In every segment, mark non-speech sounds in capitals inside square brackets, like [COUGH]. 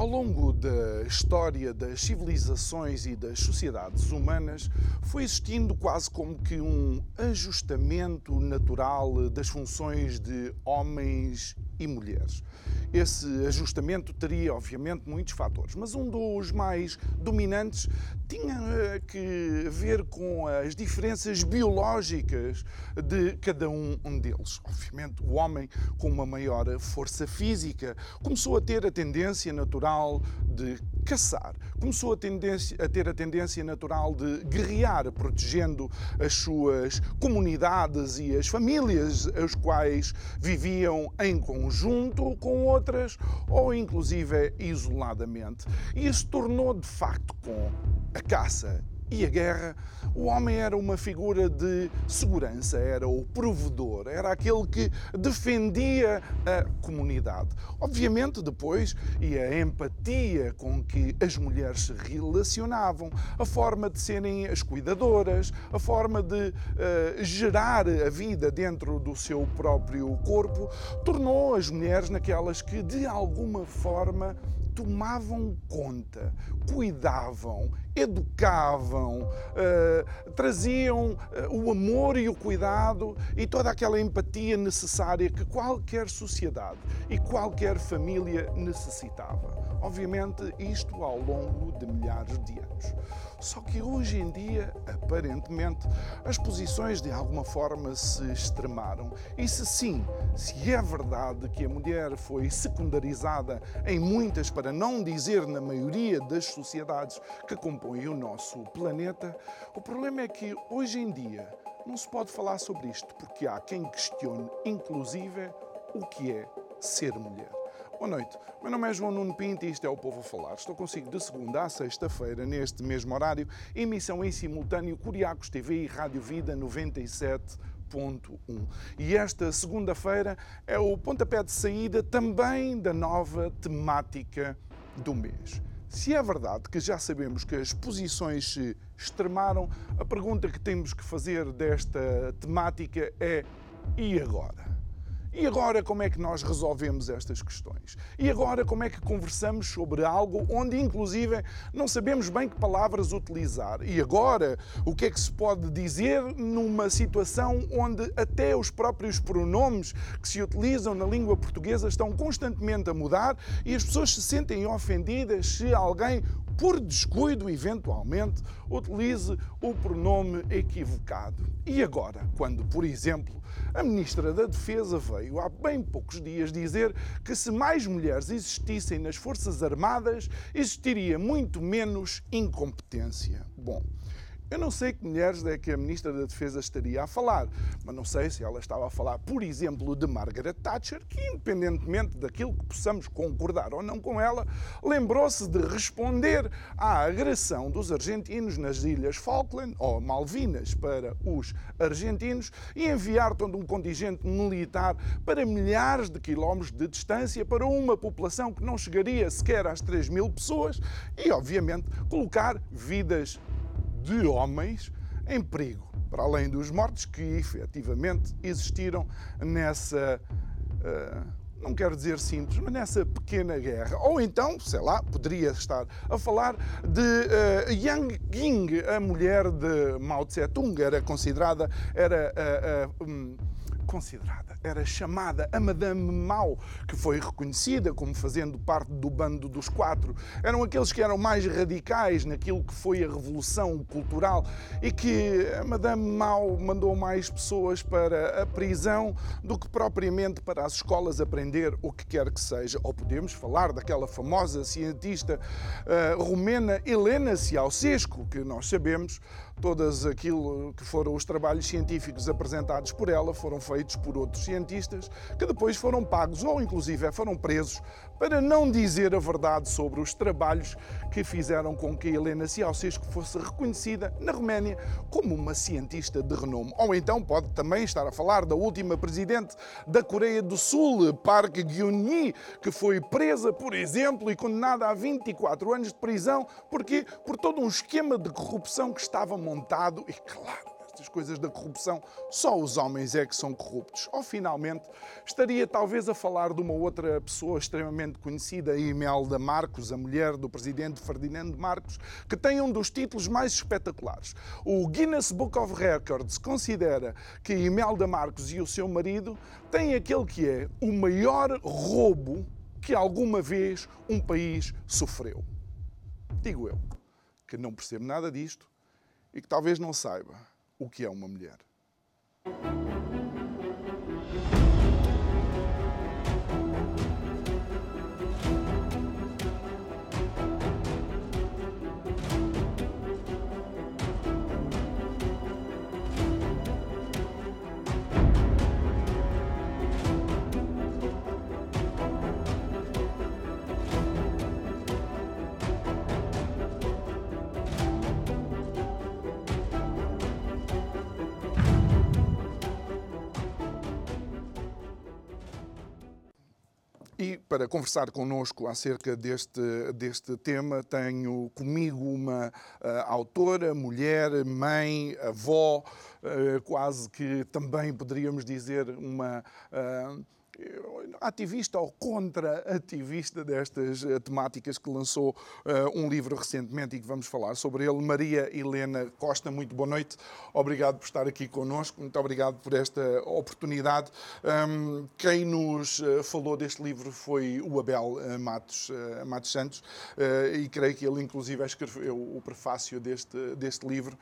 Ao longo da história das civilizações e das sociedades humanas, foi existindo quase como que um ajustamento natural das funções de homens e mulheres. Esse ajustamento teria, obviamente, muitos fatores, mas um dos mais dominantes tinha eh, que ver com as diferenças biológicas de cada um deles. Obviamente, o homem, com uma maior força física, começou a ter a tendência natural de caçar, começou a, a ter a tendência natural de guerrear, protegendo as suas comunidades e as famílias, as quais viviam em conjunto com outras ou inclusive isoladamente. Isso tornou de facto com a caça e a guerra, o homem era uma figura de segurança, era o provedor, era aquele que defendia a comunidade. Obviamente, depois, e a empatia com que as mulheres se relacionavam, a forma de serem as cuidadoras, a forma de uh, gerar a vida dentro do seu próprio corpo, tornou as mulheres naquelas que, de alguma forma, tomavam conta, cuidavam, educavam, uh, traziam uh, o amor e o cuidado e toda aquela empatia necessária que qualquer sociedade e qualquer família necessitava. Obviamente, isto ao longo de milhares de anos. Só que hoje em dia, aparentemente, as posições de alguma forma se extremaram. E se sim, se é verdade que a mulher foi secundarizada em muitas, para não dizer na maioria das sociedades que compõem o nosso planeta, o problema é que hoje em dia não se pode falar sobre isto, porque há quem questione, inclusive, o que é ser mulher. Boa noite. Meu nome é João Nuno Pinto e isto é o Povo a Falar. Estou consigo de segunda a sexta-feira, neste mesmo horário, emissão em simultâneo Curiacos TV e Rádio Vida 97.1. E esta segunda-feira é o pontapé de saída também da nova temática do mês. Se é verdade que já sabemos que as posições se extremaram, a pergunta que temos que fazer desta temática é: e agora? E agora como é que nós resolvemos estas questões? E agora como é que conversamos sobre algo onde inclusive não sabemos bem que palavras utilizar? E agora o que é que se pode dizer numa situação onde até os próprios pronomes que se utilizam na língua portuguesa estão constantemente a mudar e as pessoas se sentem ofendidas se alguém por descuido, eventualmente, utilize o pronome equivocado. E agora, quando, por exemplo, a Ministra da Defesa veio há bem poucos dias dizer que se mais mulheres existissem nas Forças Armadas, existiria muito menos incompetência. Bom, eu não sei que mulheres é que a Ministra da Defesa estaria a falar, mas não sei se ela estava a falar, por exemplo, de Margaret Thatcher, que, independentemente daquilo que possamos concordar ou não com ela, lembrou-se de responder à agressão dos argentinos nas Ilhas Falkland, ou Malvinas, para os argentinos, e enviar todo um contingente militar para milhares de quilómetros de distância para uma população que não chegaria sequer às 3 mil pessoas e, obviamente, colocar vidas de homens em perigo, para além dos mortos que efetivamente existiram nessa. Uh, não quero dizer simples, mas nessa pequena guerra. Ou então, sei lá, poderia estar a falar de uh, Yang Ying, a mulher de Mao Tse-tung, era considerada, era uh, uh, um, considerada, era chamada a Madame Mao, que foi reconhecida como fazendo parte do bando dos quatro. Eram aqueles que eram mais radicais naquilo que foi a revolução cultural e que a Madame Mao mandou mais pessoas para a prisão do que propriamente para as escolas aprender o que quer que seja. Ou podemos falar daquela famosa cientista uh, romena Helena Ceausescu, que nós sabemos, todas aquilo que foram os trabalhos científicos apresentados por ela foram feitos feitos por outros cientistas que depois foram pagos ou inclusive foram presos para não dizer a verdade sobre os trabalhos que fizeram com que Helena Ceausescu fosse reconhecida na Roménia como uma cientista de renome. Ou então pode também estar a falar da última presidente da Coreia do Sul, Park Geun-hye, que foi presa, por exemplo, e condenada a 24 anos de prisão, porque por todo um esquema de corrupção que estava montado e claro, estas coisas da corrupção, só os homens é que são corruptos. Ou finalmente estaria talvez a falar de uma outra pessoa extremamente conhecida, Imelda Marcos, a mulher do presidente Ferdinando Marcos, que tem um dos títulos mais espetaculares. O Guinness Book of Records considera que Imelda Marcos e o seu marido têm aquele que é o maior roubo que alguma vez um país sofreu. Digo eu, que não percebo nada disto e que talvez não saiba o que é uma mulher. Para conversar connosco acerca deste, deste tema, tenho comigo uma uh, autora, mulher, mãe, avó, uh, quase que também poderíamos dizer uma. Uh, ativista ou contra-ativista destas uh, temáticas que lançou uh, um livro recentemente e que vamos falar sobre ele. Maria Helena Costa, muito boa noite. Obrigado por estar aqui connosco, muito obrigado por esta oportunidade. Um, quem nos uh, falou deste livro foi o Abel Matos, Matos Santos e creio que ele inclusive escreveu o prefácio deste, deste livro.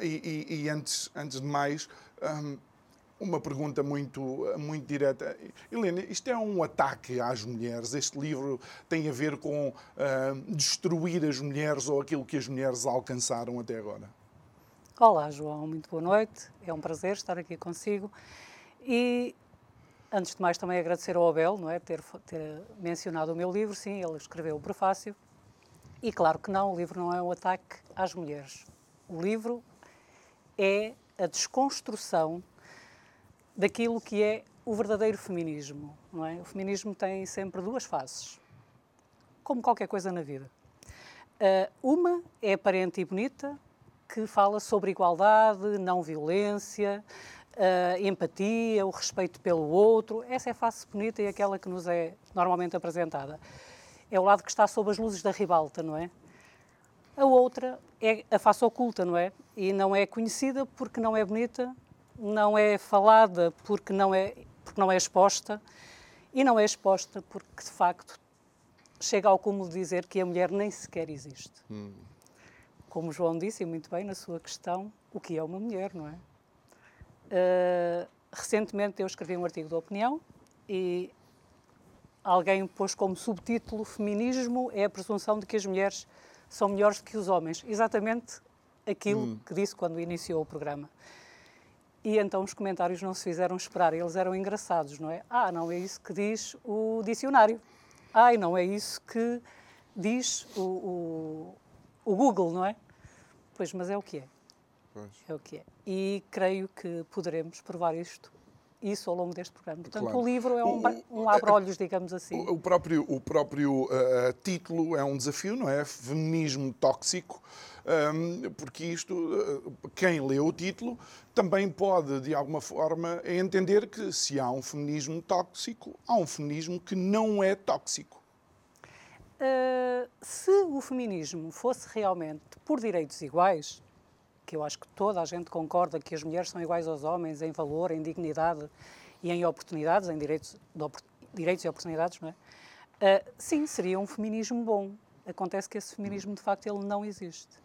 E, e, e, antes, antes de mais, um, uma pergunta muito, muito direta. Helena, isto é um ataque às mulheres? Este livro tem a ver com uh, destruir as mulheres ou aquilo que as mulheres alcançaram até agora? Olá, João, muito boa noite. É um prazer estar aqui consigo. E, antes de mais, também agradecer ao Abel não é, ter, ter mencionado o meu livro. Sim, ele escreveu o prefácio. E, claro que não, o livro não é um ataque às mulheres. O livro é a desconstrução daquilo que é o verdadeiro feminismo. Não é? O feminismo tem sempre duas faces, como qualquer coisa na vida. Uh, uma é aparente e bonita, que fala sobre igualdade, não violência, uh, empatia, o respeito pelo outro. Essa é a face bonita e aquela que nos é normalmente apresentada. É o lado que está sob as luzes da ribalta, não é? A outra é a face oculta, não é? E não é conhecida porque não é bonita, não é falada porque não é, porque não é exposta e não é exposta porque, de facto, chega ao cúmulo de dizer que a mulher nem sequer existe. Hum. Como João disse, muito bem na sua questão, o que é uma mulher, não é? Uh, recentemente eu escrevi um artigo de opinião e alguém pôs como subtítulo Feminismo é a presunção de que as mulheres são melhores do que os homens. Exatamente aquilo hum. que disse quando iniciou o programa. E então os comentários não se fizeram esperar, eles eram engraçados, não é? Ah, não é isso que diz o dicionário. Ah, não é isso que diz o, o, o Google, não é? Pois, mas é o que é. Pois. É o que é. E creio que poderemos provar isto isso ao longo deste programa. Portanto, claro. o livro é um, um abre-olhos, digamos assim. O, próprio, o próprio uh, título é um desafio, não é? Feminismo tóxico porque isto, eh, quem lê o título, também pode, de alguma forma, entender que se há um feminismo tóxico, há um feminismo que não é tóxico. Uh, se o feminismo fosse realmente por direitos iguais, que eu acho que toda a gente concorda que as mulheres são iguais aos homens em valor, em dignidade e em oportunidades, em direitos, direitos e oportunidades, não é? Uh, sim, seria um feminismo bom. Acontece que esse feminismo, de facto, ele não existe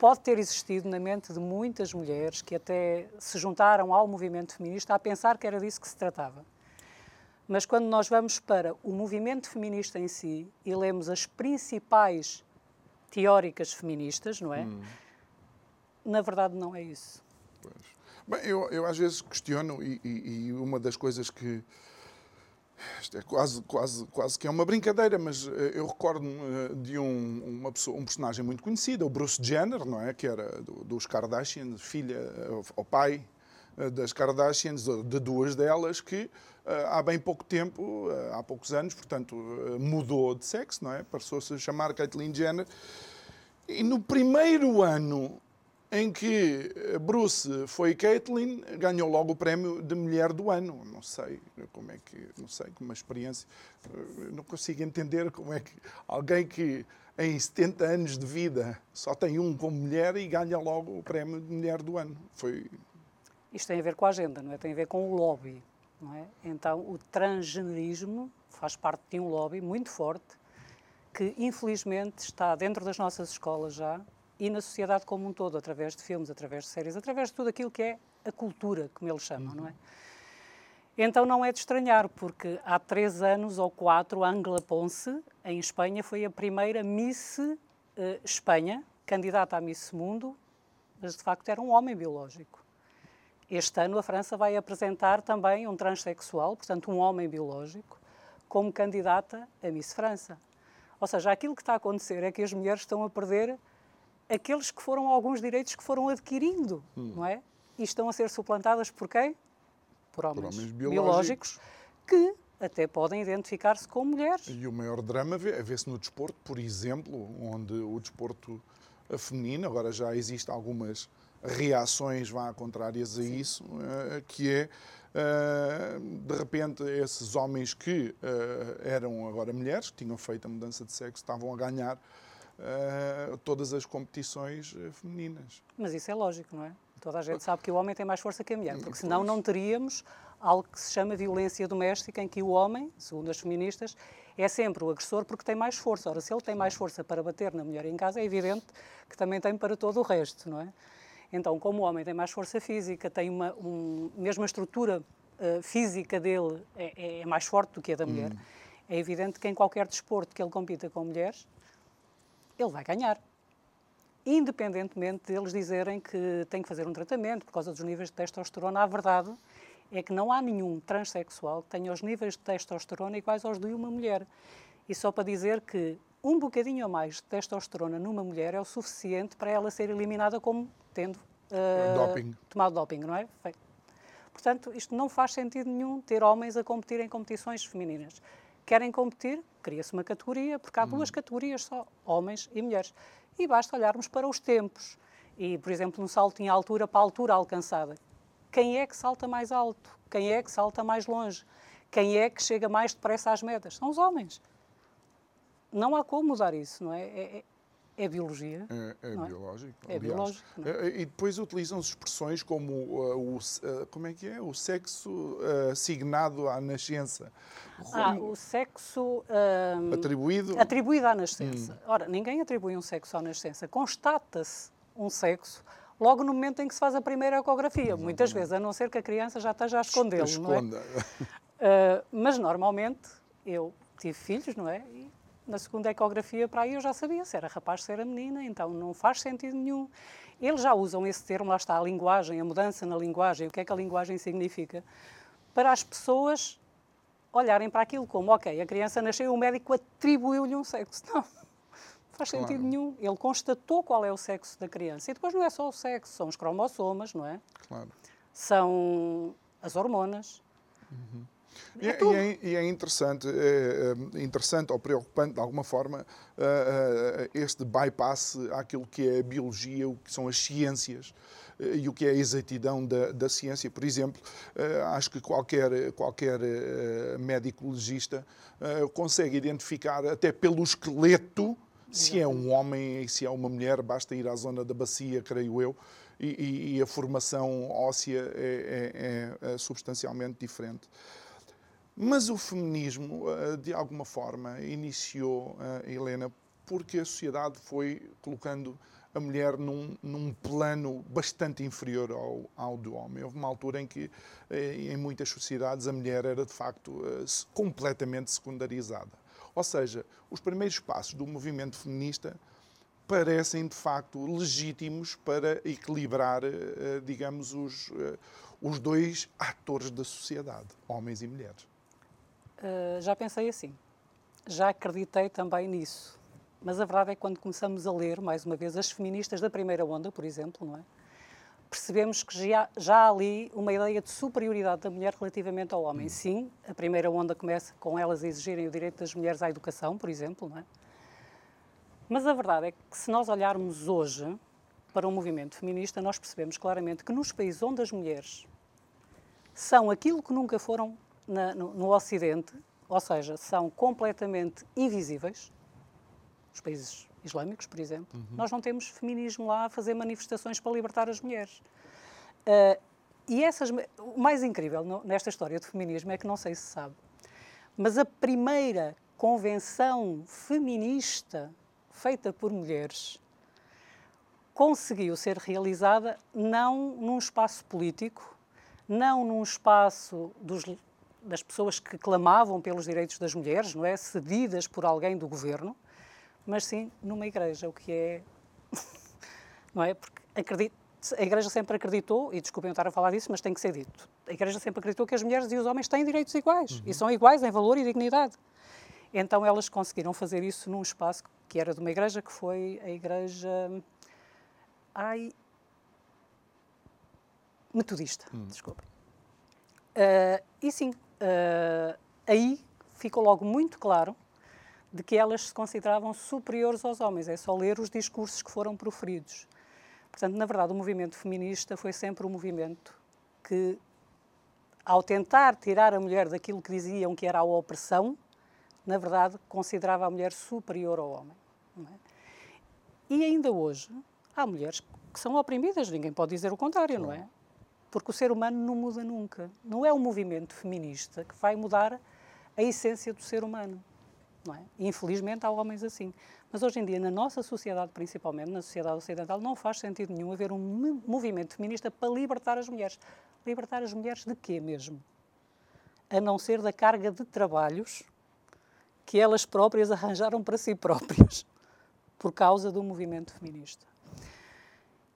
pode ter existido na mente de muitas mulheres que até se juntaram ao movimento feminista a pensar que era disso que se tratava. Mas quando nós vamos para o movimento feminista em si e lemos as principais teóricas feministas, não é? Hum. Na verdade, não é isso. Pois. Bem, eu, eu às vezes questiono e, e, e uma das coisas que isto é quase, quase, quase que é uma brincadeira, mas eh, eu recordo-me eh, de um, uma pessoa, um personagem muito conhecido, o Bruce Jenner, não é? Que era dos Kardashians, filha ou pai das Kardashians, de duas delas, que há bem pouco tempo, há poucos anos, portanto, mudou de sexo, não é? Passou-se a chamar Caitlyn Jenner. E no primeiro ano em que Bruce foi Caitlyn, ganhou logo o prémio de mulher do ano. Não sei como é que, não sei, uma experiência, não consigo entender como é que alguém que em 70 anos de vida só tem um como mulher e ganha logo o prémio de mulher do ano. Foi Isto tem a ver com a agenda, não é? Tem a ver com o lobby, não é? Então, o transgenerismo faz parte de um lobby muito forte que infelizmente está dentro das nossas escolas já e na sociedade como um todo, através de filmes, através de séries, através de tudo aquilo que é a cultura, como eles chamam, não é? Então não é de estranhar, porque há três anos ou quatro, Angela Ponce, em Espanha, foi a primeira Miss uh, Espanha, candidata a Miss Mundo, mas de facto era um homem biológico. Este ano a França vai apresentar também um transexual, portanto um homem biológico, como candidata a Miss França. Ou seja, aquilo que está a acontecer é que as mulheres estão a perder aqueles que foram alguns direitos que foram adquirindo, hum. não é? E estão a ser suplantadas por quem? Por homens, por homens biológicos. biológicos que até podem identificar-se com mulheres. E o maior drama é vê-se no desporto, por exemplo, onde o desporto feminino, agora já existem algumas reações vá contrárias a Sim. isso, uh, que é uh, de repente esses homens que eram agora mulheres, que tinham feito a mudança de sexo, estavam a ganhar uh, todas as competições eh, femininas. Mas isso é lógico, não é? Toda a gente sabe que o homem tem mais força que a mulher, porque senão não teríamos algo que se chama violência doméstica, em que o homem, segundo as feministas, é sempre o agressor porque tem mais força. Ora, se ele tem mais força para bater na mulher em casa, é evidente que também tem para todo o resto, não é? Então, como o homem tem mais força física, tem uma um, mesmo a estrutura uh, física dele é, é, mais forte do que a da mulher, hum. é evidente que em qualquer desporto que ele compita com mulheres, ele vai ganhar. Independentemente deles dizerem que tem que fazer um tratamento por causa dos níveis de testosterona, a verdade é que não há nenhum transexual que tenha os níveis de testosterona iguais aos de uma mulher. E só para dizer que um bocadinho a mais de testosterona numa mulher é o suficiente para ela ser eliminada como tendo uh, doping. tomado doping, não é? Portanto, isto não faz sentido nenhum ter homens a competir em competições femininas querem competir, cria-se uma categoria, porque há duas hum. categorias só, homens e mulheres. E basta olharmos para os tempos. E, por exemplo, no salto em altura para a altura alcançada. Quem é que salta mais alto? Quem é que salta mais longe? Quem é que chega mais depressa às metas? São os homens. Não há como mudar isso, não é? é, é é biologia. É, é, é? biológico. É aliás. biológico. É? E depois utilizam-se expressões como uh, o, uh, como é que é? O sexo uh, assignado à nascença. Ah, o sexo um, atribuído. atribuído à nascença. Hum. Ora, ninguém atribui um sexo à nascença. Constata-se um sexo logo no momento em que se faz a primeira ecografia. Exatamente. Muitas vezes, a não ser que a criança já esteja a escondê-lo. Esconda. É? [LAUGHS] Uh, mas normalmente eu tive filhos, não é? E na segunda ecografia para aí eu já sabia se era rapaz, se era menina, então não faz sentido nenhum. Eles já usam esse termo, lá está a linguagem, a mudança na linguagem, o que é que a linguagem significa, para as pessoas olharem para aquilo como, ok, a criança nasceu, o médico atribuiu-lhe um sexo. Não, não faz sentido claro. nenhum. Ele constatou qual é o sexo da criança. E depois não é só o sexo, são os cromossomas, não é? Claro. São as hormonas. Uhum. E, é, e, é, e é, interessante, é, é, interessante ou preocupante, de alguma forma, este bypass àquilo que é a biologia, o que são as ciências eh, e o que é a exatidão da, da ciência. Por exemplo, eh, acho que qualquer, qualquer eh, médico legista consegue identificar, até pelo esqueleto, se é um homem e se é uma mulher, basta ir à zona da bacia, creio eu, e, e a formação óssea é, é, é substancialmente diferente. Mas o feminismo, eh, de alguma forma, iniciou, eh, Helena, porque a sociedade foi colocando a mulher num, num, plano bastante inferior ao, ao, do homem. Houve uma altura em que, eh, em muitas sociedades, a mulher era de facto completamente secundarizada. Ou seja, os primeiros passos do movimento feminista parecem de facto legítimos para equilibrar, digamos, os, os dois atores da sociedade, homens e mulheres. Uh, já pensei assim. Já acreditei também nisso. Mas a verdade é que quando começamos a ler, mais uma vez, as feministas da primeira onda, por exemplo, não é? percebemos que já, já há ali uma ideia de superioridade da mulher relativamente ao homem. Hum. Sim, a primeira onda começa com elas a exigirem o direito das mulheres à educação, por exemplo, não é? Mas a verdade é que se nós olharmos hoje para o movimento feminista, nós percebemos claramente que nos países onde as mulheres são aquilo que nunca foram na, no, no Ocidente, ou seja, são completamente invisíveis, os países islâmicos, por exemplo, uhum. nós não temos feminismo lá a fazer manifestações para libertar as mulheres. Uh, e essas, o mais incrível no, nesta história do feminismo é que não sei se sabe, mas a primeira convenção feminista feita por mulheres conseguiu ser realizada não num espaço político, não num espaço dos, das pessoas que clamavam pelos direitos das mulheres, não é, cedidas por alguém do governo, mas sim numa igreja, o que é. [LAUGHS] não é? Porque acredito, a igreja sempre acreditou, e desculpem eu estar a falar disso, mas tem que ser dito. A igreja sempre acreditou que as mulheres e os homens têm direitos iguais uhum. e são iguais em valor e dignidade. Então elas conseguiram fazer isso num espaço que era de uma igreja que foi a igreja. Ai. Metodista, hum. desculpa. Uh, e sim, uh, aí ficou logo muito claro de que elas se consideravam superiores aos homens. É só ler os discursos que foram proferidos. Portanto, na verdade, o movimento feminista foi sempre um movimento que, ao tentar tirar a mulher daquilo que diziam que era a opressão, na verdade, considerava a mulher superior ao homem. É? E ainda hoje, há mulheres que são oprimidas, ninguém pode dizer o contrário, não é? Porque o ser humano não muda nunca. Não é o movimento feminista que vai mudar a essência do ser humano. Não é? Infelizmente há homens assim. Mas hoje em dia, na nossa sociedade, principalmente na sociedade ocidental, não faz sentido nenhum haver um movimento feminista para libertar as mulheres. Libertar as mulheres de quê mesmo? A não ser da carga de trabalhos que elas próprias arranjaram para si próprias, por causa do movimento feminista.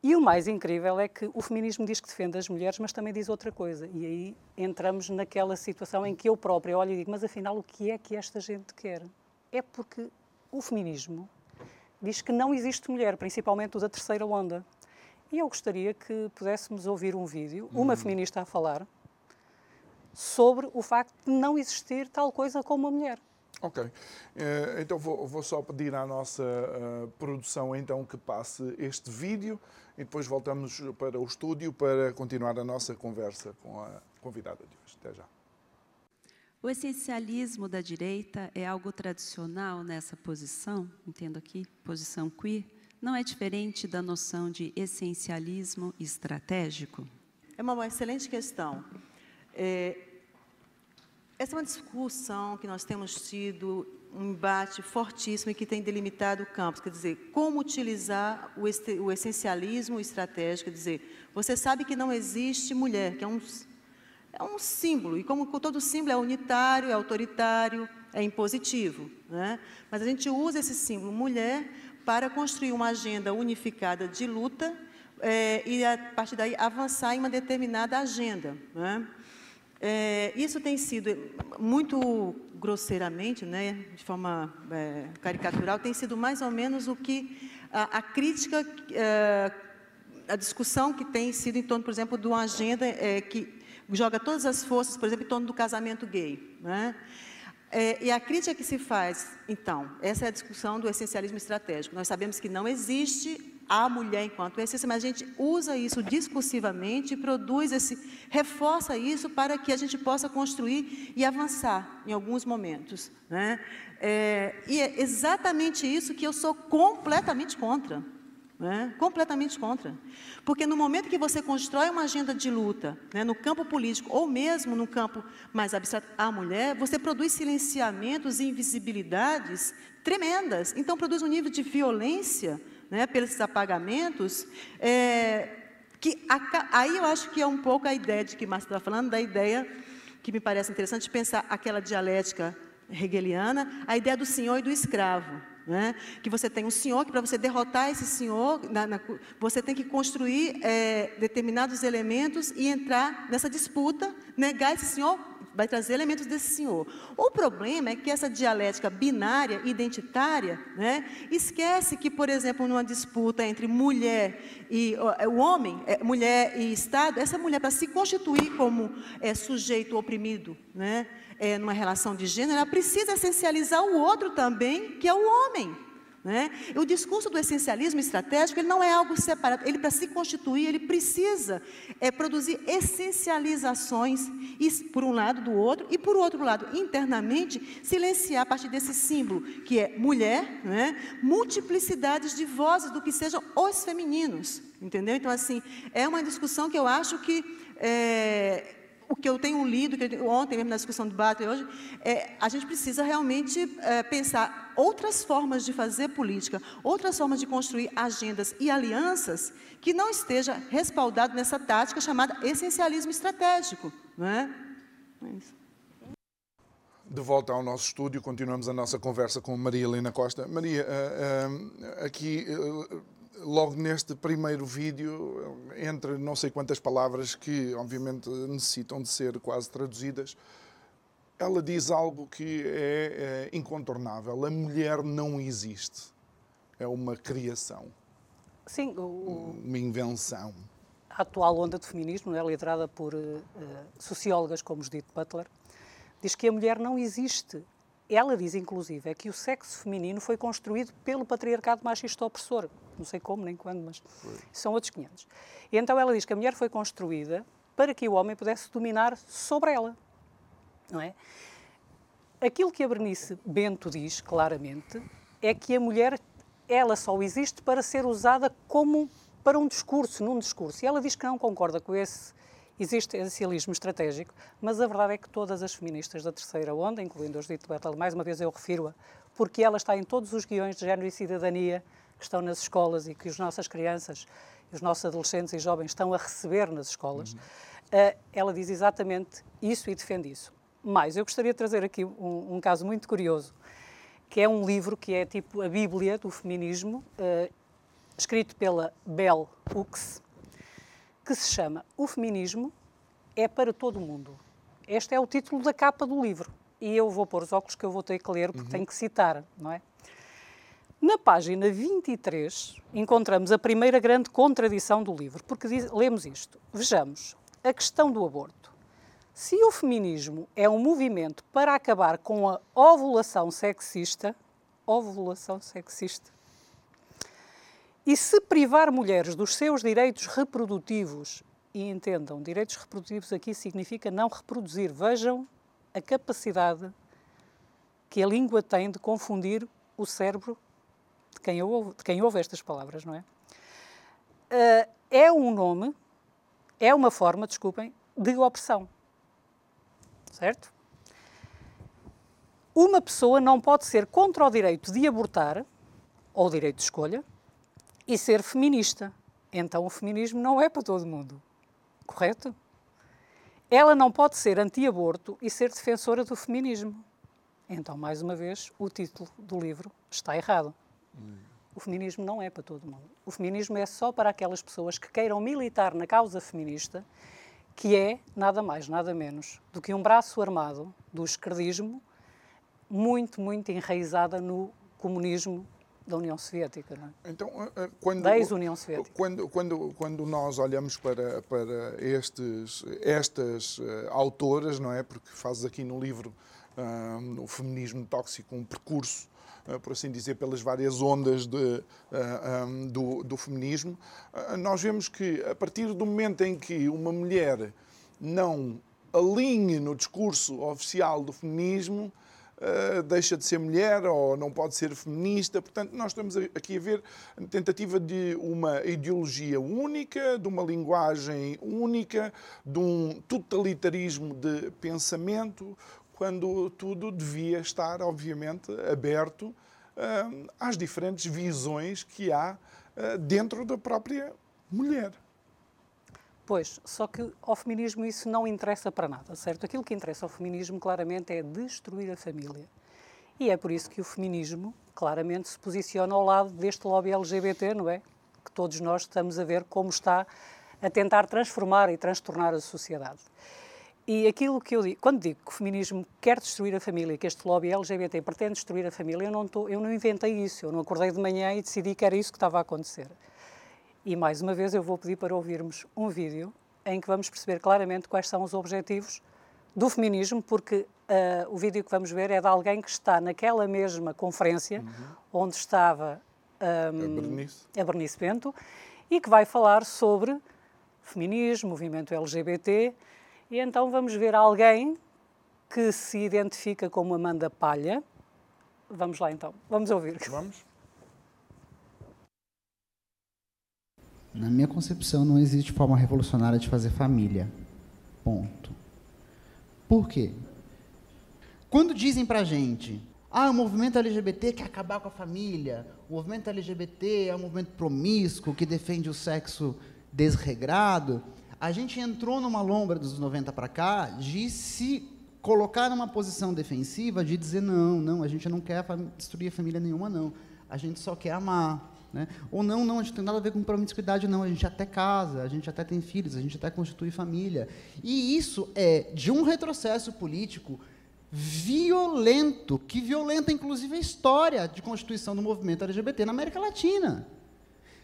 E o mais incrível é que o feminismo diz que defende as mulheres, mas também diz outra coisa. E aí entramos naquela situação em que eu própria olho e digo: mas afinal, o que é que esta gente quer? É porque o feminismo diz que não existe mulher, principalmente o da terceira onda. E eu gostaria que pudéssemos ouvir um vídeo, uma hum. feminista a falar, sobre o facto de não existir tal coisa como uma mulher. Ok. Uh, então vou, vou, só pedir à nossa uh, produção então que passe este vídeo e depois voltamos para o estúdio para continuar a nossa conversa com a convidada de hoje. Até já. O essencialismo da direita é algo tradicional nessa posição, entendo aqui, posição queer, não é diferente da noção de essencialismo estratégico? É uma excelente questão. É, essa é uma discussão que nós temos tido um embate fortíssimo e que tem delimitado campos, quer dizer, como utilizar o, o essencialismo estratégico, quer dizer, você sabe que não existe mulher, que é um, é um símbolo, e como todo símbolo é unitário, é autoritário, é impositivo, né? mas a gente usa esse símbolo mulher para construir uma agenda unificada de luta é, e, a partir daí, avançar em uma determinada agenda. Né? É, isso tem sido muito grosseiramente, né, de forma é, caricatural, tem sido mais ou menos o que a, a crítica, é, a discussão que tem sido em torno, por exemplo, de uma agenda é, que joga todas as forças, por exemplo, em torno do casamento gay. Né? É, e a crítica que se faz, então, essa é a discussão do essencialismo estratégico. Nós sabemos que não existe a mulher enquanto essência, mas a gente usa isso discursivamente, produz esse, reforça isso para que a gente possa construir e avançar em alguns momentos. Né? É, e é exatamente isso que eu sou completamente contra. Né? Completamente contra. Porque no momento que você constrói uma agenda de luta, né, no campo político, ou mesmo no campo mais abstrato, a mulher, você produz silenciamentos e invisibilidades tremendas. Então, produz um nível de violência né, pelos apagamentos, é, que a, aí eu acho que é um pouco a ideia de que Márcio está falando, da ideia que me parece interessante pensar aquela dialética hegeliana, a ideia do senhor e do escravo. Né? Que você tem um senhor, que para você derrotar esse senhor, na, na, você tem que construir é, determinados elementos e entrar nessa disputa, negar esse senhor, vai trazer elementos desse senhor. O problema é que essa dialética binária, identitária, né, esquece que, por exemplo, numa disputa entre mulher e é, o homem, é, mulher e Estado, essa mulher, para se constituir como é, sujeito oprimido, né, é, numa relação de gênero, ela precisa essencializar o outro também, que é o homem. Né? O discurso do essencialismo estratégico ele não é algo separado. Ele, para se constituir, ele precisa é, produzir essencializações, por um lado do outro, e por outro lado, internamente, silenciar a partir desse símbolo, que é mulher, né? multiplicidades de vozes do que sejam os femininos. Entendeu? Então, assim, é uma discussão que eu acho que. É, o que eu tenho lido, que ontem mesmo na discussão do debate hoje, é, a gente precisa realmente é, pensar outras formas de fazer política, outras formas de construir agendas e alianças que não esteja respaldado nessa tática chamada essencialismo estratégico. Não é? é isso. De volta ao nosso estúdio, continuamos a nossa conversa com Maria Helena Costa. Maria, eh, eh, aqui eh, logo neste primeiro vídeo, entre não sei quantas palavras que, obviamente, necessitam de ser quase traduzidas, ela diz algo que é, é incontornável: a mulher não existe. É uma criação. Sim, o, uma invenção. A atual onda de feminismo, é liderada por uh, sociólogas como Judith Butler, diz que a mulher não existe. Ela diz, inclusive, é que o sexo feminino foi construído pelo patriarcado machista opressor não sei como nem quando, mas são outros 500. E então ela diz que a mulher foi construída para que o homem pudesse dominar sobre ela, não é? Aquilo que a Bernice Bento diz claramente é que a mulher ela só existe para ser usada como para um discurso, num discurso. E ela diz que não concorda com esse existencialismo estratégico, mas a verdade é que todas as feministas da terceira onda, incluindo a Judith Bertal, mais uma vez eu refiro-a, porque ela está em todos os guiões de género e cidadania que estão nas escolas e que as nossas crianças, os nossos adolescentes e jovens estão a receber nas escolas, uhum. uh, ela diz exatamente isso e defende isso. Mais, eu gostaria de trazer aqui um, um, caso muito curioso, que é um livro que é tipo a Bíblia do feminismo, uh, escrito pela Bell Hooks, que se chama O Feminismo é para todo o mundo. Este é o título da capa do livro. E eu vou pôr os óculos que eu vou ter que ler, porque uhum. tenho que citar, não é? Na página 23, encontramos a primeira grande contradição do livro, porque diz, lemos isto. Vejamos, a questão do aborto. Se o feminismo é um movimento para acabar com a ovulação sexista, ovulação sexista, e se privar mulheres dos seus direitos reprodutivos, e entendam, direitos reprodutivos aqui significa não reproduzir, vejam a capacidade que a língua tem de confundir o cérebro de quem ouve, de quem ouve estas palavras, não é? Uh, é um nome, é uma forma, desculpem, de opressão. Certo? Uma pessoa não pode ser contra o direito de abortar, ou o direito de escolha, e ser feminista. Então o feminismo não é para todo mundo. Correto? Ela não pode ser anti-aborto e ser defensora do feminismo. Então, mais uma vez, o título do livro está errado. O feminismo não é para todo mundo. O feminismo é só para aquelas pessoas que queiram militar na causa feminista, que é nada mais, nada menos do que um braço armado do esquerdismo, muito, muito enraizada no comunismo da União Soviética. Não é? Então, eh, eh, quando, da ex-União Soviética. Quando, quando, quando nós olhamos para, para estes, estas uh, autoras, não é? Porque fazes aqui no livro o feminismo tóxico um percurso eh, por assim dizer, pelas várias ondas de, eh, um, do, do, feminismo, nós vemos que a partir do momento em que uma mulher não alinhe no discurso oficial do feminismo, Uh, deixa de ser mulher ou não pode ser feminista. Portanto, nós estamos aqui a ver a tentativa de uma ideologia única, de uma linguagem única, de um totalitarismo de pensamento, quando tudo devia estar, obviamente, aberto uh, às diferentes visões que há uh, dentro da própria mulher. Pois, só que ao feminismo isso não interessa para nada, certo? Aquilo que interessa ao feminismo claramente é destruir a família. E é por isso que o feminismo claramente se posiciona ao lado deste lobby LGBT, não é? Que todos nós estamos a ver como está a tentar transformar e transtornar a sociedade. E aquilo que eu digo, quando digo que o feminismo quer destruir a família, que este lobby LGBT pretende destruir a família, eu não, tô, eu não inventei isso, eu não acordei de manhã e decidi que era isso que estava a acontecer. E mais uma vez eu vou pedir para ouvirmos um vídeo em que vamos perceber claramente quais são os objetivos do feminismo, porque uh, o vídeo que vamos ver é de alguém que está naquela mesma conferência uhum. onde estava um, a, Bernice. a Bernice Bento e que vai falar sobre feminismo, movimento LGBT e então vamos ver alguém que se identifica como Amanda Palha. Vamos lá então, vamos ouvir. Vamos. Na minha concepção, não existe forma revolucionária de fazer família. Ponto. Por quê? Quando dizem pra gente, ah, o movimento LGBT quer acabar com a família, o movimento LGBT é um movimento promíscuo que defende o sexo desregrado, a gente entrou numa lombra dos 90 para cá de se colocar numa posição defensiva de dizer não, não, a gente não quer destruir a família nenhuma, não. A gente só quer amar. Né? Ou não, não, a gente tem nada a ver com promiscuidade, não. A gente até casa, a gente até tem filhos, a gente até constitui família. E isso é de um retrocesso político violento, que violenta inclusive a história de constituição do movimento LGBT na América Latina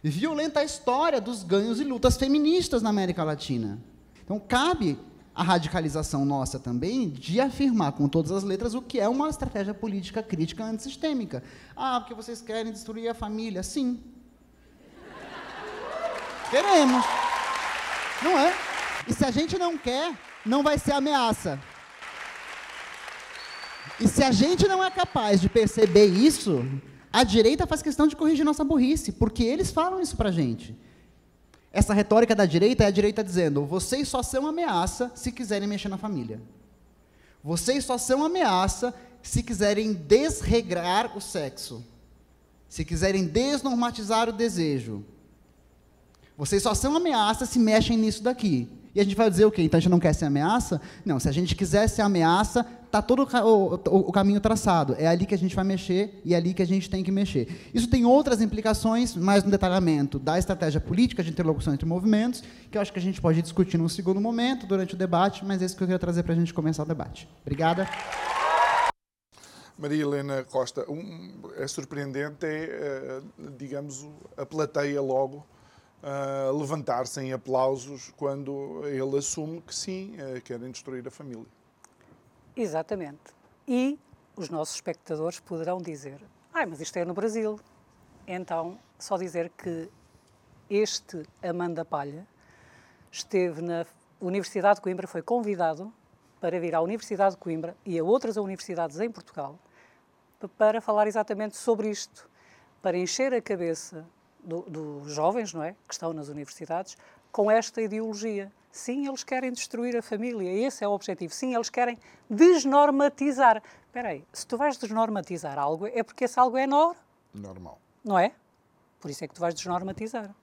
violenta a história dos ganhos e lutas feministas na América Latina. Então, cabe a radicalização nossa também de afirmar com todas as letras o que é uma estratégia política crítica antissistêmica. Ah, porque vocês querem destruir a família? Sim. Queremos. Não é? E se a gente não quer, não vai ser ameaça. E se a gente não é capaz de perceber isso, a direita faz questão de corrigir nossa burrice, porque eles falam isso pra gente. Essa retórica da direita é a direita dizendo: vocês só são ameaça se quiserem mexer na família. Vocês só são ameaça se quiserem desregrar o sexo. Se quiserem desnormatizar o desejo. Vocês só são ameaça se mexem nisso daqui. E a gente vai dizer o quê? Então a gente não quer ser ameaça? Não, se a gente quiser ser ameaça, está todo o, o, o, caminho traçado. É ali que a gente vai mexer e é ali que a gente tem que mexer. Isso tem outras implicações, mais no detalhamento da estratégia política de interlocução entre movimentos, que eu acho que a gente pode discutir num segundo momento, durante o debate, mas é isso que eu queria trazer para a gente começar o debate. Obrigada. Maria Helena Costa, um, é surpreendente, é, digamos, a plateia logo uh, levantar-se em aplausos quando ele assume que sim, uh, querem destruir a família. Exatamente. E os nossos espectadores poderão dizer: ah, mas isto é no Brasil. Então, só dizer que este Amanda Palha esteve na Universidade de Coimbra, foi convidado para vir à Universidade de Coimbra e a outras universidades em Portugal para falar exatamente sobre isto, para encher a cabeça dos do jovens, não é, que estão nas universidades, com esta ideologia. Sim, eles querem destruir a família, esse é o objetivo. Sim, eles querem desnormatizar. Espera aí, se tu vais desnormatizar algo, é porque esse algo é nor... normal. Não é? Por isso é que tu vais desnormatizar.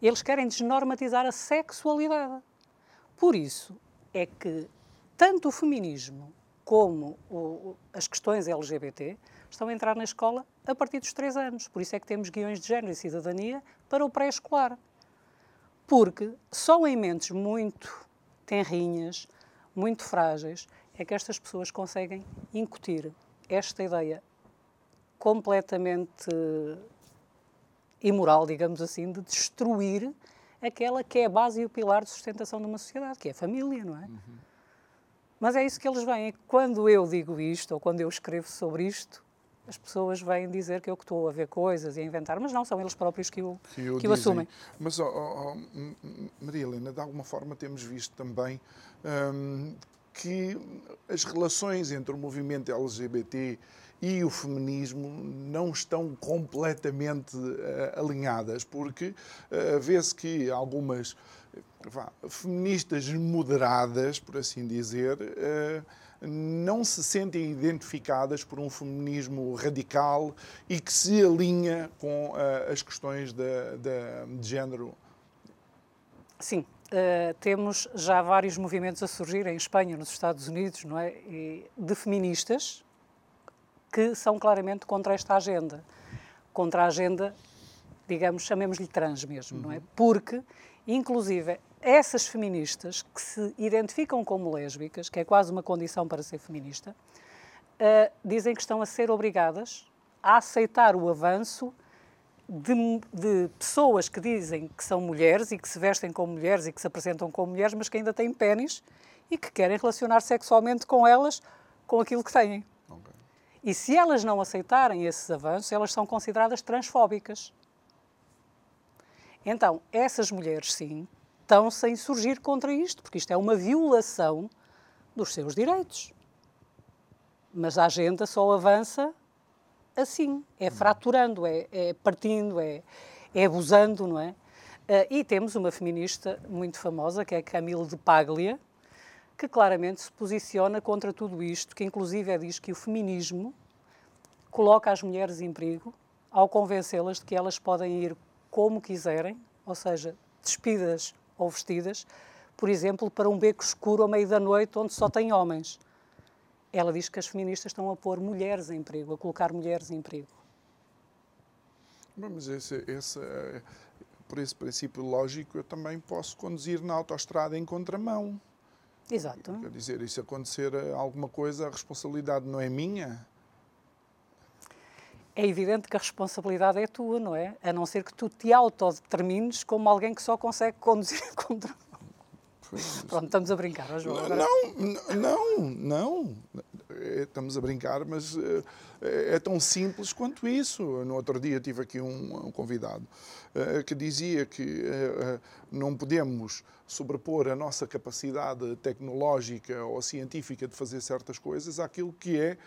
Eles querem desnormatizar a sexualidade. Por isso é que tanto o feminismo como o, as questões LGBT estão a entrar na escola a partir dos três anos. Por isso é que temos guiões de género e cidadania para o pré-escolar. Porque só em mentes muito tenrinhas, muito frágeis, é que estas pessoas conseguem incutir esta ideia completamente imoral, digamos assim, de destruir aquela que é a base e o pilar de sustentação de uma sociedade, que é a família, não é? Uhum. Mas é isso que eles veem. Quando eu digo isto, ou quando eu escrevo sobre isto, as pessoas vêm dizer que eu que estou a ver coisas e a inventar, mas não, são eles próprios que o, que o, que o assumem. Mas, oh, oh, Maria Helena, de alguma forma temos visto também hum, que as relações entre o movimento LGBT e o feminismo não estão completamente uh, alinhadas, porque uh, vê-se que algumas feministas moderadas, por assim dizer, uh, não se sentem identificadas por um feminismo radical e que se alinha com uh, as questões de, de, de género? Sim, uh, temos já vários movimentos a surgir em Espanha, nos Estados Unidos, não é? E de feministas, que são claramente contra esta agenda. Contra a agenda, digamos, chamemos-lhe trans mesmo, uhum. não é? Porque, inclusive, essas feministas que se identificam como lésbicas, que é quase uma condição para ser feminista, uh, dizem que estão a ser obrigadas a aceitar o avanço de, de, pessoas que dizem que são mulheres e que se vestem como mulheres e que se apresentam como mulheres, mas que ainda têm pênis e que querem relacionar sexualmente com elas com aquilo que têm. Okay. E se elas não aceitarem esses avanços, elas são consideradas transfóbicas. Então, essas mulheres, sim, estão-se a insurgir contra isto, porque isto é uma violação dos seus direitos. Mas a agenda só avança assim, é fraturando, é, é partindo, é, é abusando, não é? Uh, e temos uma feminista muito famosa, que é Camille de Paglia, que claramente se posiciona contra tudo isto, que inclusive diz que o feminismo coloca as mulheres em perigo ao convencê-las de que elas podem ir como quiserem, ou seja, despidas ou vestidas, por exemplo, para um beco escuro ao meio da noite onde só tem homens. Ela diz que as feministas estão a pôr mulheres em perigo, a colocar mulheres em perigo. Mas esse, esse, por esse princípio lógico, eu também posso conduzir na autoestrada em contramão. Exato. Quer dizer, e se acontecer alguma coisa, a responsabilidade não é minha? É evidente que a responsabilidade é tua, não é? A não ser que tu te autodetermines como alguém que só consegue conduzir [LAUGHS] contra Pronto, estamos a brincar, João. Agora... Não, não, não. É, estamos a brincar, mas é, é tão simples quanto isso. No outro dia tive aqui um, convidado uh, que dizia que não podemos sobrepor a nossa capacidade tecnológica ou científica de fazer certas coisas àquilo que é,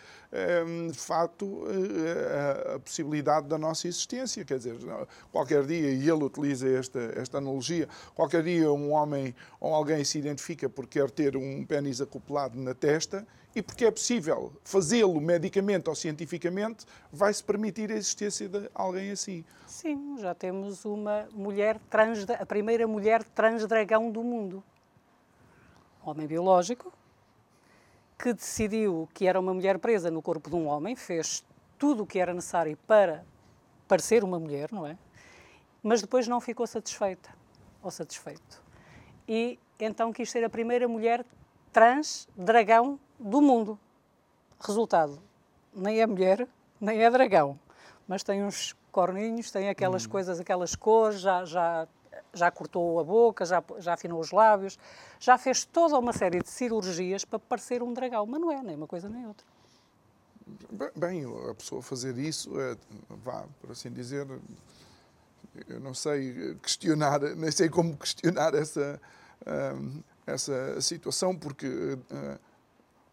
de facto, a possibilidade da nossa existência. Quer dizer, qualquer dia, e ele utiliza esta, esta analogia, qualquer dia um homem ou alguém se identifica por quer ter um pênis acoplado na testa e porque é possível fazê-lo medicamente ou cientificamente, vai-se permitir a existência de alguém assim. Sim, já temos uma mulher trans, a primeira mulher transdragão do mundo. Homem biológico, que decidiu que era uma mulher presa no corpo de um homem, fez tudo o que era necessário para parecer uma mulher, não é? Mas depois não ficou satisfeita ou satisfeito. E então quis ser a primeira mulher trans dragão do mundo. Resultado, nem é mulher, nem é dragão, mas tem uns corninhos, tem aquelas hum. coisas, aquelas cores, já, já, já cortou a boca, já, já afinou os lábios, já fez toda uma série de cirurgias para parecer um dragão, mas não é nem uma coisa nem outra. Bem, a pessoa fazer isso, é, vá, por assim dizer, eu não sei questionar, [LAUGHS] nem sei como questionar essa, essa situação, porque uh,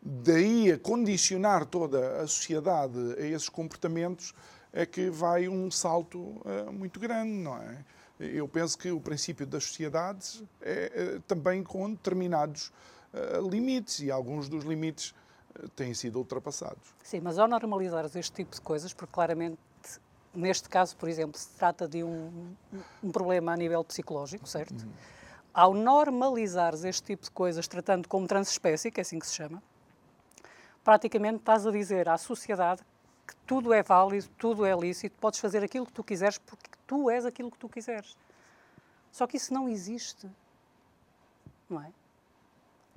daí a condicionar toda a sociedade a esses comportamentos é que vai um salto uh, muito grande, não é? Eu penso que o princípio das sociedades é, é também com determinados limites e alguns dos limites têm sido ultrapassados. Sim, mas ao normalizares este tipo de coisas, porque claramente neste caso, por exemplo, se trata de um, um problema a nível psicológico, certo? Uhum ao normalizares este tipo de coisas, tratando como transespécie, que é assim que se chama, praticamente estás a dizer à sociedade que tudo é válido, tudo é lícito, podes fazer aquilo que tu quiseres porque tu és aquilo que tu quiseres. Só que isso não existe. Não é?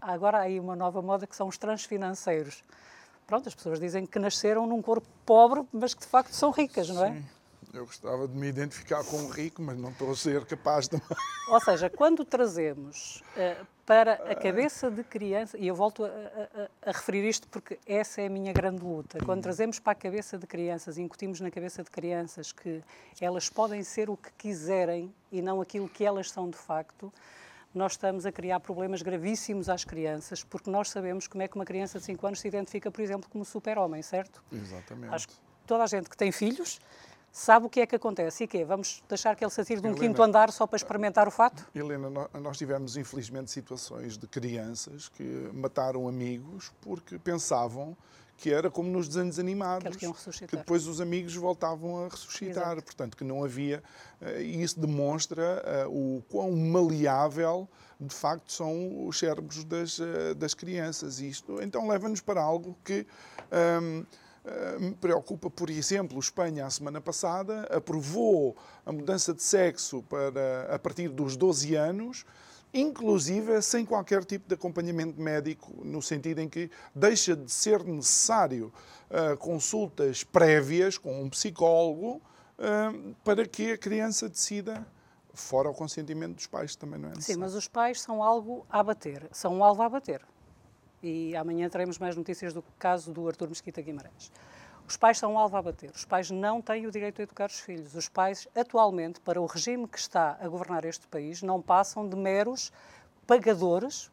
Agora há aí uma nova moda que são os transfinanceiros. Pronto, as pessoas dizem que nasceram num corpo pobre, mas que de facto são ricas, não é? Sim. Eu gostava de me identificar com um rico, mas não estou a ser capaz de. Ou seja, quando trazemos uh, para a cabeça de criança, e eu volto a, a, a, referir isto porque essa é a minha grande luta, quando trazemos para a cabeça de crianças, incutimos na cabeça de crianças que elas podem ser o que quiserem e não aquilo que elas são de facto, nós estamos a criar problemas gravíssimos às crianças, porque nós sabemos como é que uma criança de 5 anos se identifica, por exemplo, como super-homem, certo? Exatamente. Acho que toda a gente que tem filhos sabe o que é que acontece. E quê? Vamos deixar que ele se atire de um Helena, quinto andar só para experimentar o fato? Helena, nós tivemos infelizmente situações de crianças que mataram amigos porque pensavam que era como nos desenhos animados, que, que depois os amigos voltavam a ressuscitar. Exato. Portanto, que não havia. Eh, e isso demonstra uh, o quão maleável, de facto, são os cérebros das, uh, das crianças. Isto então leva-nos para algo que. Ehm, me preocupa, por exemplo, Espanha, a semana passada, aprovou a mudança de sexo para, a partir dos 12 anos, inclusive sem qualquer tipo de acompanhamento médico, no sentido em que deixa de ser necessário uh, consultas prévias com um psicólogo uh, para que a criança decida fora o consentimento dos pais também não é necessário. Sim, mas os pais são algo a bater, são um alvo a bater e amanhã teremos mais notícias do caso do Artur Mesquita Guimarães. Os pais são um alvo a bater. Os pais não têm o direito a educar os filhos. Os pais, atualmente, para o regime que está a governar este país, não passam de meros pagadores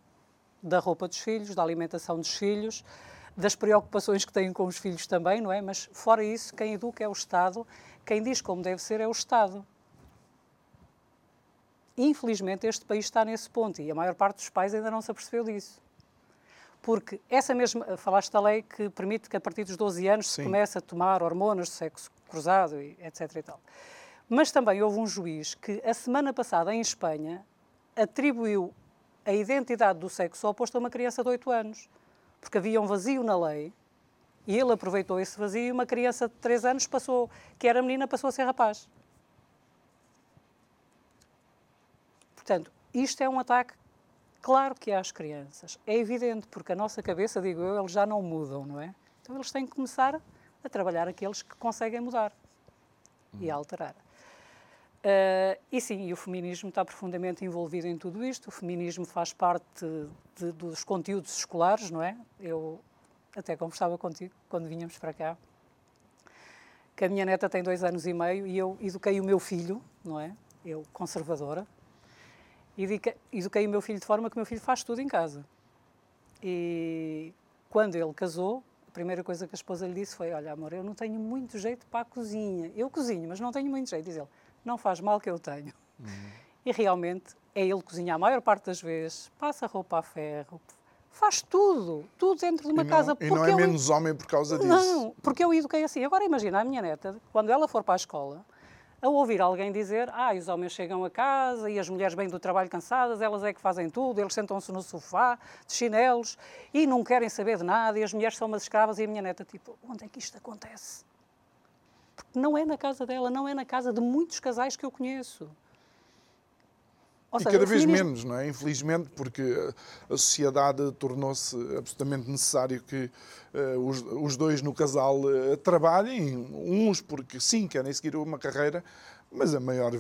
da roupa dos filhos, da alimentação dos filhos, das preocupações que têm com os filhos também, não é? Mas, fora isso, quem educa é o Estado, quem diz como deve ser é o Estado. Infelizmente, este país está nesse ponto e a maior parte dos pais ainda não se apercebeu disso porque essa mesma, falaste da lei que permite que a partir dos 12 anos Sim. se comece a tomar hormonas de sexo cruzado, e etc. E tal. Mas também houve um juiz que, a semana passada, em Espanha, atribuiu a identidade do sexo oposto a uma criança de 8 anos, porque havia um vazio na lei e ele aproveitou esse vazio e uma criança de 3 anos passou, que era menina, passou a ser rapaz. Portanto, isto é um ataque Claro que há as crianças, é evidente, porque a nossa cabeça, digo eu, eles já não mudam, não é? Então eles têm que começar a trabalhar aqueles que conseguem mudar e a alterar. Uh, e sim, e o feminismo está profundamente envolvido em tudo isto. O feminismo faz parte de, dos conteúdos escolares, não é? Eu até conversava contigo quando vínhamos para cá, que a minha neta tem dois anos e meio e eu eduquei o meu filho, não é? Eu, conservadora, eduquei o meu filho de forma que o meu filho faz tudo em casa. E quando ele casou, a primeira coisa que a esposa lhe disse foi: Olha, amor, eu não tenho muito jeito para a cozinha. Eu cozinho, mas não tenho muito jeito. Diz ele: Não faz mal que eu tenho. Uhum. E realmente é ele que cozinha a maior parte das vezes, passa roupa a ferro, faz tudo, tudo dentro de uma e não, casa. E não é menos homem por causa disso. Não, porque eu eduquei assim. Agora imagina a minha neta, quando ela for para a escola, a ouvir alguém dizer ah, os homens chegam a casa e as mulheres vêm do trabalho cansadas, elas é que fazem tudo, eles sentam-se no sofá, de chinelos, e não querem saber de nada, e as mulheres são umas escravas, e a minha neta, tipo, onde é que isto acontece? Porque não é na casa dela, não é na casa de muitos casais que eu conheço. Ou e seja, cada vez feminismo... menos, não é? Infelizmente, porque a sociedade tornou-se absolutamente necessário que uh, os, os, dois no casal uh, trabalhem, uns porque sim, querem seguir uma carreira, mas a maior,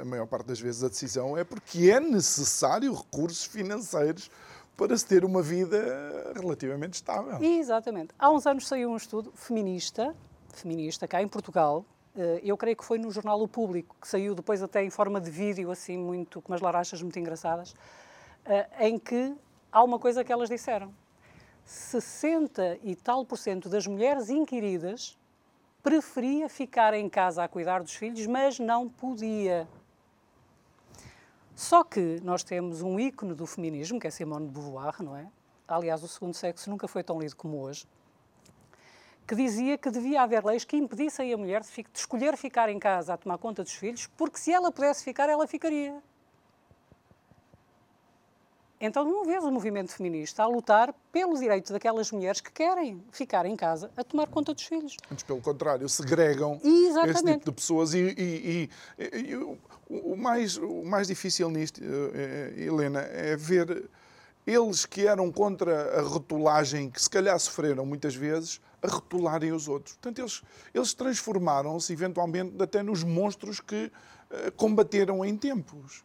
a maior parte das vezes a decisão é porque é necessário recursos financeiros para se ter uma vida relativamente estável. Exatamente. Há uns anos saiu um estudo feminista, feminista cá em Portugal, eu creio que foi no jornal O Público, que saiu depois até em forma de vídeo, assim, muito, com umas larachas muito engraçadas, eh, em que há uma coisa que elas disseram. 60 e tal por cento das mulheres inquiridas preferia ficar em casa a cuidar dos filhos, mas não podia. Só que nós temos um ícone do feminismo, que é Simone de Beauvoir, não é? Aliás, o segundo sexo nunca foi tão lido como hoje que dizia que devia haver leis que impedissem a mulher de, de escolher ficar em casa a tomar conta dos filhos, porque se ela pudesse ficar, ela ficaria. Então não vês o movimento feminista a lutar pelos direitos daquelas mulheres que querem ficar em casa a tomar conta dos filhos. Antes, pelo contrário, segregam Exatamente. esse tipo de pessoas. E, e, e, e o, mais, o mais difícil nisto, eh, eh, Helena, é ver eles que eram contra a rotulagem, que se calhar sofreram muitas vezes, a rotularem os outros. Portanto, eles, eles transformaram-se eventualmente até nos monstros que uh, combateram em tempos.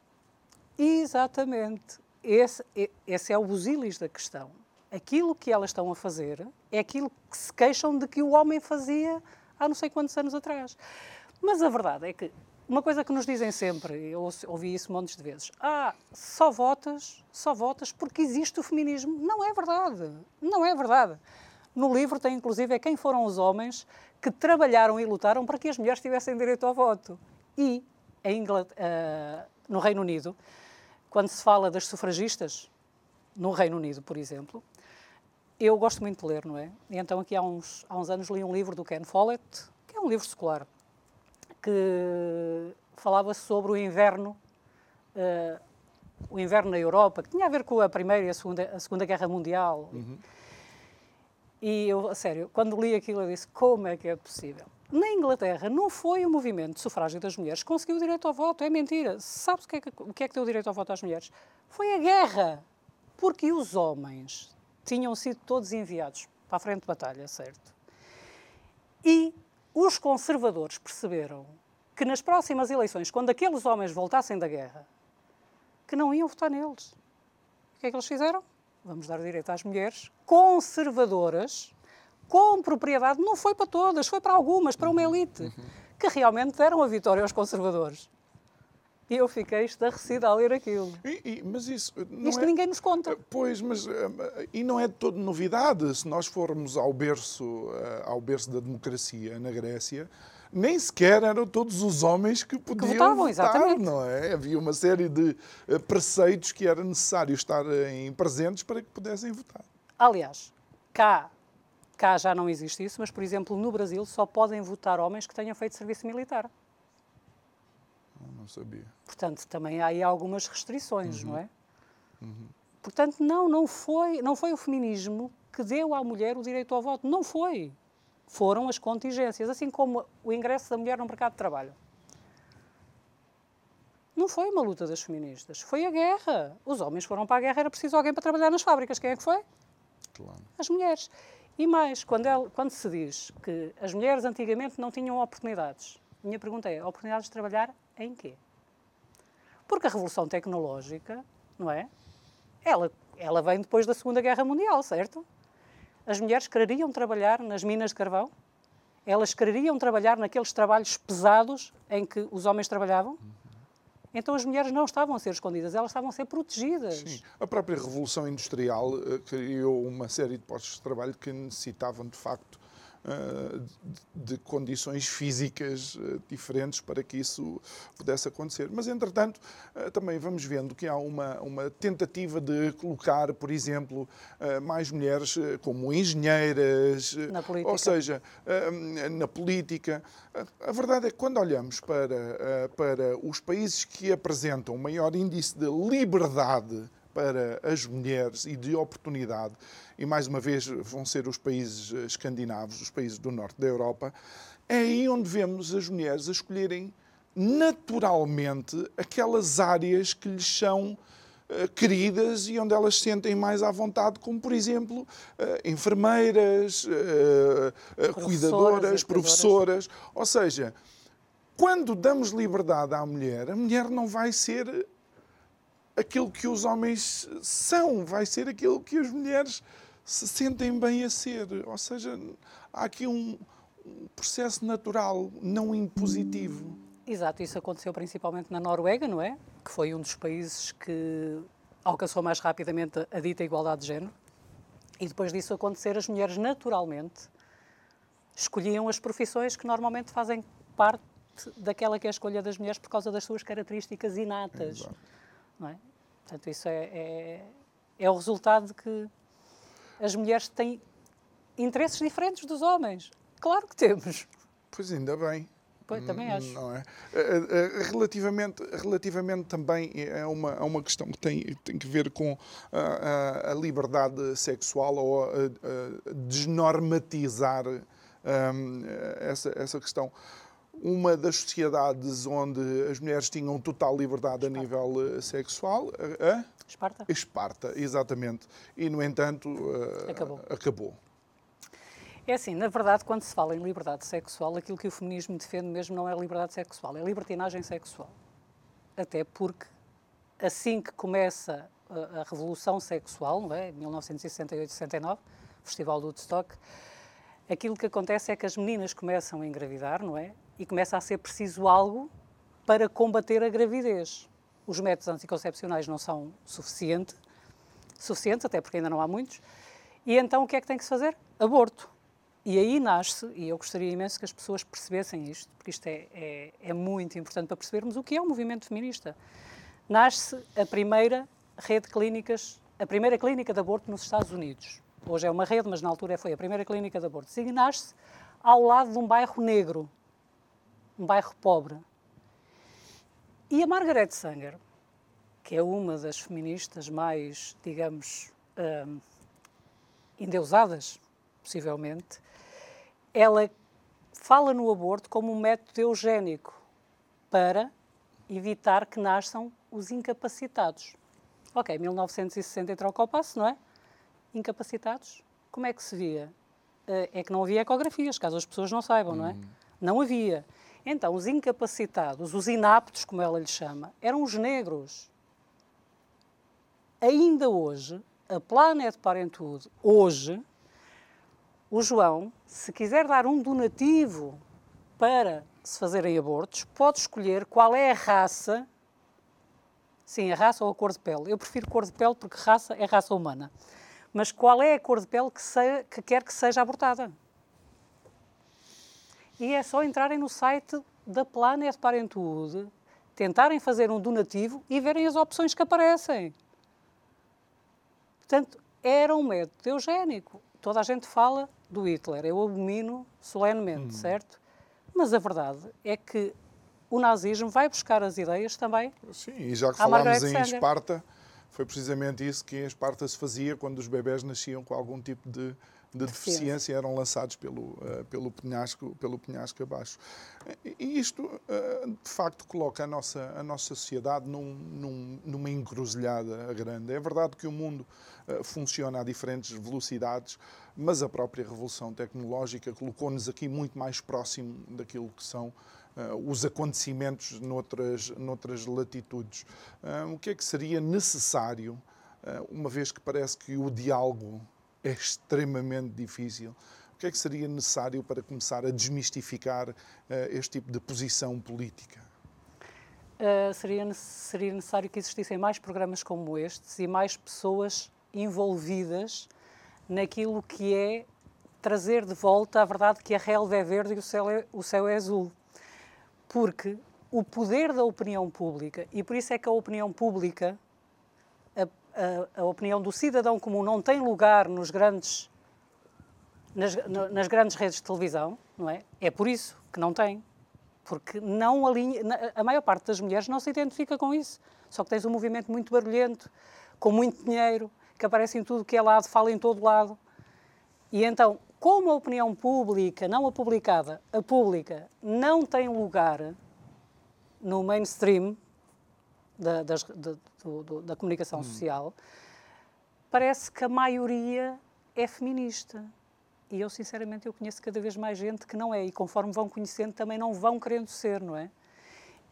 Exatamente. Esse, esse é o busilis da questão. Aquilo que elas estão a fazer é aquilo que se queixam de que o homem fazia há não sei quantos anos atrás. Mas a verdade é que uma coisa que nos dizem sempre, eu ouvi isso montes de vezes, ah, só votas, só votas porque existe o feminismo. Não é verdade. Não é verdade. No livro tem inclusive é quem foram os homens que trabalharam e lutaram para que as mulheres tivessem direito ao voto. E uh, no Reino Unido, quando se fala das sufragistas, no Reino Unido, por exemplo, eu gosto muito de ler, não é? E então aqui há uns, há uns anos li um livro do Ken Follett, que é um livro secular, que falava sobre o inverno, uh, o inverno na Europa, que tinha a ver com a Primeira e a Segunda, a segunda Guerra Mundial. Uhum E eu, a sério, quando li aquilo, eu disse: como é que é possível? Na Inglaterra não foi o movimento de sufrágio das mulheres que conseguiu o direito ao voto, é mentira. Sabes o que é que, o que, é que deu o direito ao voto às mulheres? Foi a guerra. Porque os homens tinham sido todos enviados para a frente de batalha, certo? E os conservadores perceberam que nas próximas eleições, quando aqueles homens voltassem da guerra, que não iam votar neles. O que é que eles fizeram? Vamos dar direito às mulheres conservadoras com propriedade. Não foi para todas, foi para algumas, para uma elite, que realmente deram a vitória aos conservadores. E eu fiquei estarrecida a ler aquilo. E, e, mas isso Isto é... ninguém nos conta. Pois, mas eh, e não é de toda novidade. Se nós formos ao berço, eh, ao berço da democracia na Grécia, nem sequer eram todos os homens que podiam votavam, votar, exatamente. não é? Havia uma série de eh, preceitos que era necessário estarem presentes para que pudessem votar. Aliás, cá, cá já não existe isso, mas, por exemplo, no Brasil só podem votar homens que tenham feito serviço militar. Não sabia. Portanto, também há aí algumas restrições, não é? Portanto, não, não foi, não foi o feminismo que deu à mulher o direito ao voto. Não foi. Foram as contingências, assim como o ingresso da mulher no mercado de trabalho. Não foi uma luta das feministas, foi a guerra. Os homens foram para a guerra, era preciso alguém para trabalhar nas fábricas. Quem é que foi? Claro. As mulheres. E mais, quando, ela- quando se diz que as mulheres antigamente não tinham oportunidades, minha pergunta é: oportunidades de trabalhar em quê? Porque a revolução tecnológica, não é? Ela, ela vem depois da Segunda Guerra Mundial, certo? As mulheres quereriam trabalhar nas minas de carvão? Elas quereriam trabalhar naqueles trabalhos pesados em que os homens trabalhavam? Então as mulheres não estavam a ser escondidas, elas estavam a ser protegidas. Sim, a própria Revolução Industrial eh, criou uma série de postos de trabalho que necessitavam, de facto, de de condições físicas eh, diferentes para que isso pudesse acontecer. Mas, entretanto, eh, também vamos vendo que há uma, uma tentativa de colocar, por exemplo, eh, mais mulheres eh, como engenheiras, eh, ou seja, eh, na política. A verdade é que quando olhamos para, eh, para os países que apresentam o maior índice de liberdade para as mulheres e de oportunidade, e mais uma vez vão ser os países eh, escandinavos, os países do norte da Europa, é aí onde vemos as mulheres a escolherem naturalmente aquelas áreas que lhes são eh, queridas e onde elas se sentem mais à vontade, como por exemplo eh, enfermeiras, eh, cuidadoras, professoras. Ou seja, quando damos liberdade à mulher, a mulher não vai ser aquilo que os homens são, vai ser aquilo que as mulheres se sentem bem a ser. Ou seja, há aqui um, um processo natural, não impositivo. Exato, isso aconteceu principalmente na Noruega, não é? Que foi um dos países que alcançou mais rapidamente a- dita igualdade de género. E depois disso acontecer, as mulheres naturalmente escolhiam as profissões que normalmente fazem parte daquela que é a escolha das mulheres por causa das suas características inatas. Exato. Não é? Portanto, isso é, é, é o resultado de que as mulheres têm interesses diferentes dos homens. Claro que temos. Pois ainda bem. Pois, também acho. Não é? Eh, eh, Relativamente, relativamente também é uma, é uma questão que tem, tem que ver com ah, a, a liberdade sexual ou a, a desnormatizar ahm, essa, essa questão. Uma das sociedades onde as mulheres tinham total liberdade a nível eh, sexual, a, a Esparta? Esparta, exatamente. E, no entanto, ah, Acabou. acabou. É assim, na verdade, quando se fala em liberdade sexual, aquilo que o feminismo defende mesmo não é liberdade sexual, é libertinagem sexual. Até porque, assim que começa a, a revolução sexual, não é? 1968-69, Festival do Woodstock, aquilo que acontece é que as meninas começam a engravidar, não é? E começa a ser preciso algo para combater a gravidez. Os métodos anticoncepcionais não são suficiente, suficientes, até porque ainda não há muitos. E então o que é que tem que se fazer? Aborto. E aí nasce, e eu gostaria imenso que as pessoas percebessem isto, porque isto é, é, é muito importante para percebermos o que é o movimento feminista. Nasce a primeira rede de clínicas, a primeira clínica de aborto nos Estados Unidos. Hoje é uma rede, mas na altura foi a primeira clínica de aborto. E nasce ao lado de um bairro negro, um bairro pobre. E a Margaret Sanger, que é uma das feministas mais, digamos, hum, endeusadas, possivelmente, ela fala no aborto como um método eugénico para evitar que nasçam os incapacitados. Ok, 1960 entrou ao passo, não é? Incapacitados, como é que se via? Eh, é que não havia ecografias, caso as pessoas não saibam, não é? Hum. Não havia. Então, os incapacitados, os inaptos, como ela lhe chama, eram os negros. Ainda hoje, a Planet Parenthood, hoje, o João, se quiser dar um donativo para se fazerem abortos, pode escolher qual é a raça. Sim, a raça ou a cor de pele. Eu prefiro cor de pele porque raça é raça humana. Mas qual é a cor de pele que, se, que quer que seja abortada? E é só entrarem no site da Planet Parenthood, tentarem fazer um donativo e verem as opções que aparecem. Portanto, era um método eugénico. Toda a gente fala do Hitler, eu abomino solenemente, hum. certo? Mas a verdade é que o nazismo vai buscar as ideias também. Sim, e já que falámos em Esparta, foi precisamente isso que em Esparta se fazia quando os bebés nasciam com algum tipo de de deficiência eram lançados pelo, uh, pelo, penhasco, pelo penhasco abaixo. E isto, uh, de facto, coloca a nossa, a nossa sociedade num, num, numa encruzilhada grande. É verdade que o mundo uh, funciona a diferentes velocidades, mas a própria revolução tecnológica colocou-nos aqui muito mais próximo daquilo que são os acontecimentos noutras, noutras latitudes. o que é que seria necessário, uma vez que parece que o diálogo é extremamente difícil. O que é que seria necessário para começar a desmistificar uh, este tipo de posição política? Uh, seria, seria necessário que existissem mais programas como estes e mais pessoas envolvidas naquilo que é trazer de volta a verdade que a relva é verde e o céu é, o céu é azul. Porque o poder da opinião pública, e por isso é que a opinião pública a, a, opinião do cidadão comum não tem lugar nos grandes, nas, nas grandes redes de televisão, não é? É por isso que não tem. Porque não alinha, a maior parte das mulheres não se identifica com isso. Só que tens um movimento muito barulhento, com muito dinheiro, que aparece em tudo que é lado, fala em todo lado. E então, como a opinião pública, não a publicada, a pública, não tem lugar no mainstream, da, das, da, do, do, da comunicação hum. social, parece que a maioria é feminista. E eu, sinceramente, eu conheço cada vez mais gente que não é. E conforme vão conhecendo, também não vão querendo ser, não é?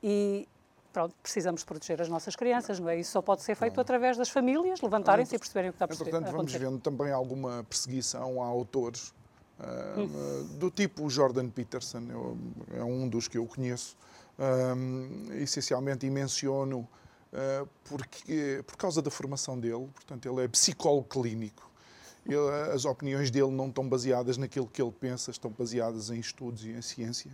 E, pronto, precisamos proteger as nossas crianças, não é? Isso só pode ser feito através das famílias levantarem-se e perceberem o que está a acontecer. Portanto, vamos vendo também alguma perseguição a autores uh, hum. do tipo Jordan Peterson, eu, é um dos que eu conheço, um, essencialmente, e menciono uh, porque, por causa da formação dele, portanto, ele é psicólogo clínico. Ele, as opiniões dele não estão baseadas naquilo que ele pensa, estão baseadas em estudos e em ciência.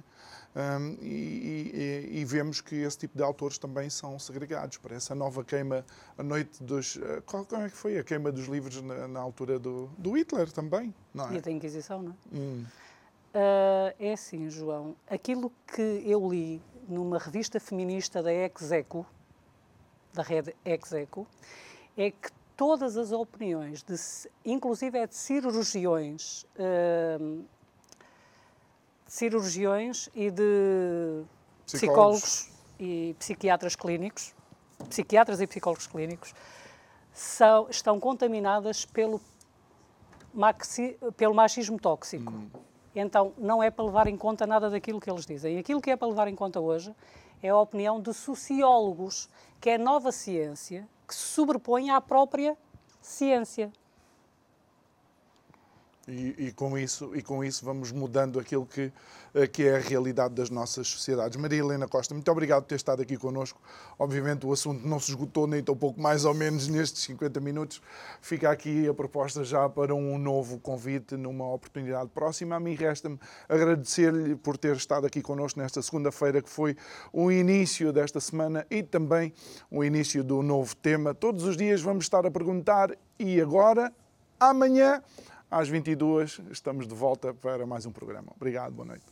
Um, e, e, e, vemos que esse tipo de autores também são segregados. Parece a nova queima, a noite dos. Uh, qual, como é que foi? A queima dos livros na, na altura do, do, Hitler também, não é? E da Inquisição, não é? Hum. Uh, é assim, João. Aquilo que eu li numa revista feminista da Execo, da rede Execo, é que todas as opiniões, de, inclusive é de cirurgiões, uh, de cirurgiões e de psicólogos. psicólogos e psiquiatras clínicos, psiquiatras e psicólogos clínicos, são, estão contaminadas pelo, maxi, pelo machismo tóxico. Hum. Então, não é para levar em conta nada daquilo que eles dizem. Aquilo que é para levar em conta hoje é a opinião de sociólogos, que é nova ciência que se sobrepõe à própria ciência. E, e, com isso, e com isso vamos mudando aquilo que, eh, que é a realidade das nossas sociedades. Maria Helena Costa, muito obrigado por ter estado aqui connosco. Obviamente o assunto não se esgotou nem tão pouco mais ou menos nestes 50 minutos. Fica aqui a proposta já para um novo convite numa oportunidade próxima. A mim resta-me agradecer-lhe por ter estado aqui connosco nesta segunda-feira, que foi o início desta semana e também o início do novo tema. Todos os dias vamos estar a perguntar e agora, amanhã às 22 estamos de volta para mais um programa. Obrigado, boa noite.